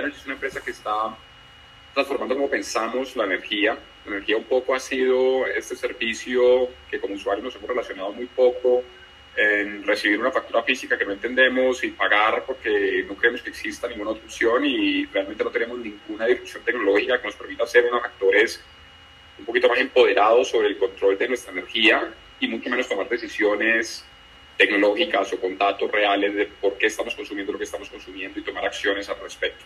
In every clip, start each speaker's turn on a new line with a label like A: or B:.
A: Energía es una empresa que está transformando cómo pensamos la energía. La energía un poco ha sido este servicio que como usuarios nos hemos relacionado muy poco en recibir una factura física que no entendemos y pagar porque no creemos que exista ninguna otra opción y realmente no tenemos ninguna disrupción tecnológica que nos permita ser unos actores un poquito más empoderados sobre el control de nuestra energía y mucho menos tomar decisiones tecnológicas o con datos reales de por qué estamos consumiendo lo que estamos consumiendo y tomar acciones al respecto.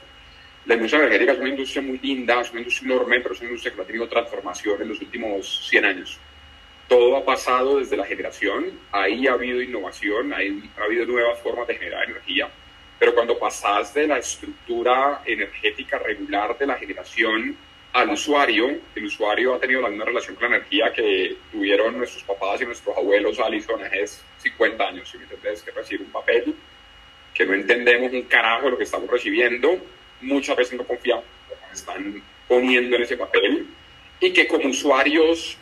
A: La industria energética es una industria muy linda, es una industria enorme, pero es una industria que ha tenido transformación en los últimos 100 años. Todo ha pasado desde la generación, ahí ha habido innovación, ahí ha habido nuevas formas de generar energía, pero cuando pasas de la estructura energética regular de la generación al usuario, el usuario ha tenido la misma relación con la energía que tuvieron nuestros papás y nuestros abuelos Alison hace 50 años, si me entiendes, que recibir un papel, que no entendemos un carajo de lo que estamos recibiendo, muchas veces no confiamos en están poniendo en ese papel, y que como usuarios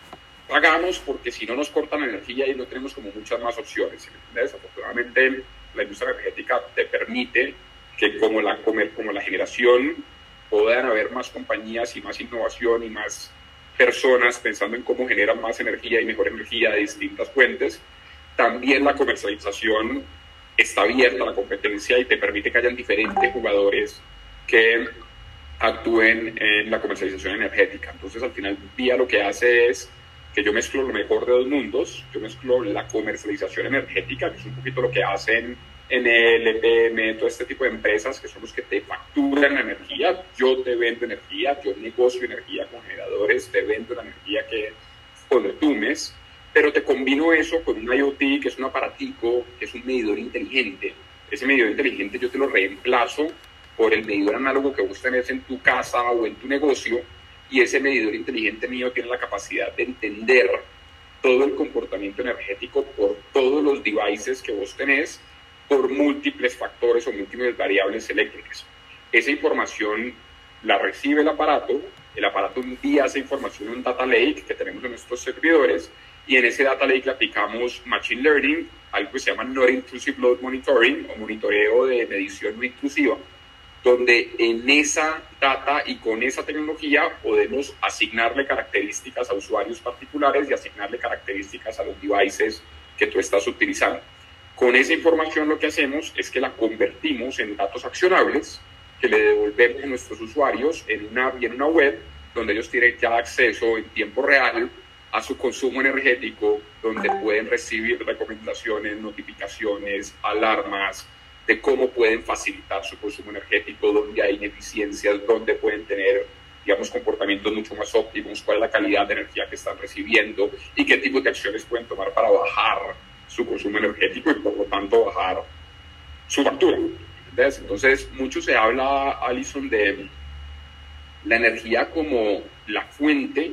A: pagamos porque si no nos cortan la energía y no tenemos como muchas más opciones. Afortunadamente la industria energética te permite que como la, como la generación puedan haber más compañías y más innovación y más personas pensando en cómo generan más energía y mejor energía de distintas fuentes. También la comercialización está abierta a la competencia y te permite que hayan diferentes jugadores que actúen en la comercialización energética. Entonces, al final del día lo que hace es que yo mezclo lo mejor de dos mundos, yo mezclo la comercialización energética, que es un poquito lo que hacen en el EPM, todo este tipo de empresas que son los que te facturan la energía, yo te vendo energía, yo negocio energía con generadores, te vendo la energía que consumes, pero te combino eso con un IoT, que es un aparatico, que es un medidor inteligente. Ese medidor inteligente yo te lo reemplazo por el medidor análogo que vos tenés en tu casa o en tu negocio, y ese medidor inteligente mío tiene la capacidad de entender todo el comportamiento energético por todos los devices que vos tenés, por múltiples factores o múltiples variables eléctricas. Esa información la recibe el aparato, el aparato envía esa información en un data lake que tenemos en nuestros servidores y en ese data lake le aplicamos machine learning, algo que se llama non intrusive load monitoring o monitoreo de medición no intrusiva donde en esa data y con esa tecnología podemos asignarle características a usuarios particulares y asignarle características a los devices que tú estás utilizando. Con esa información lo que hacemos es que la convertimos en datos accionables que le devolvemos a nuestros usuarios en una, en una web donde ellos tienen ya acceso en tiempo real a su consumo energético, donde pueden recibir recomendaciones, notificaciones, alarmas, de cómo pueden facilitar su consumo energético, dónde hay ineficiencias, dónde pueden tener, digamos, comportamientos mucho más óptimos, cuál es la calidad de energía que están recibiendo y qué tipo de acciones pueden tomar para bajar su consumo energético y por lo tanto bajar su factura. Entonces, mucho se habla, Alison, de la energía como la fuente,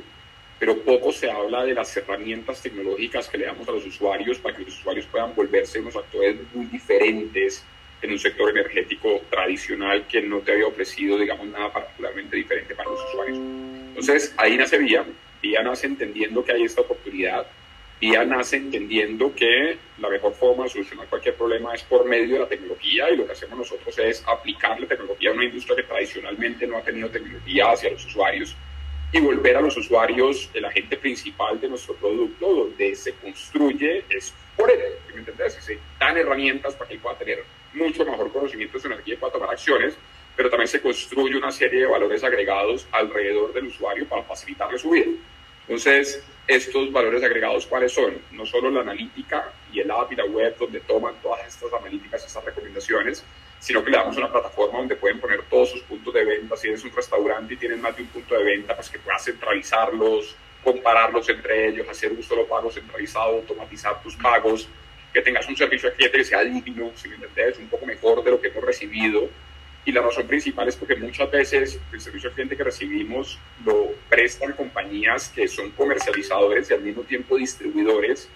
A: pero poco se habla de las herramientas tecnológicas que le damos a los usuarios para que los usuarios puedan volverse unos actores muy diferentes en un sector energético tradicional que no te había ofrecido, digamos, nada particularmente diferente para los usuarios. Entonces, ahí nace Vía. Vía nace entendiendo que hay esta oportunidad. Vía nace entendiendo que la mejor forma de solucionar cualquier problema es por medio de la tecnología y lo que hacemos nosotros es aplicar la tecnología a una industria que tradicionalmente no ha tenido tecnología hacia los usuarios y volver a los usuarios el agente principal de nuestro producto, donde se construye es por él, ¿me entendés? se dan herramientas para que él pueda tener mucho mejor conocimiento de su energía y pueda tomar acciones, pero también se construye una serie de valores agregados alrededor del usuario para facilitarle su vida. Entonces, estos valores agregados, ¿cuáles son? No solo la analítica y el app y la web donde toman todas estas analíticas, estas recomendaciones, sino que le damos una plataforma donde pueden poner todos sus puntos de venta. Si eres un restaurante y tienes más de un punto de venta, pues que puedas centralizarlos, compararlos entre ellos, hacer un solo pago centralizado, automatizar tus pagos, que tengas un servicio al cliente que sea digno, si me entiendes, un poco mejor de lo que hemos recibido. Y la razón principal es porque muchas veces el servicio al cliente que recibimos lo prestan compañías que son comercializadores y al mismo tiempo distribuidores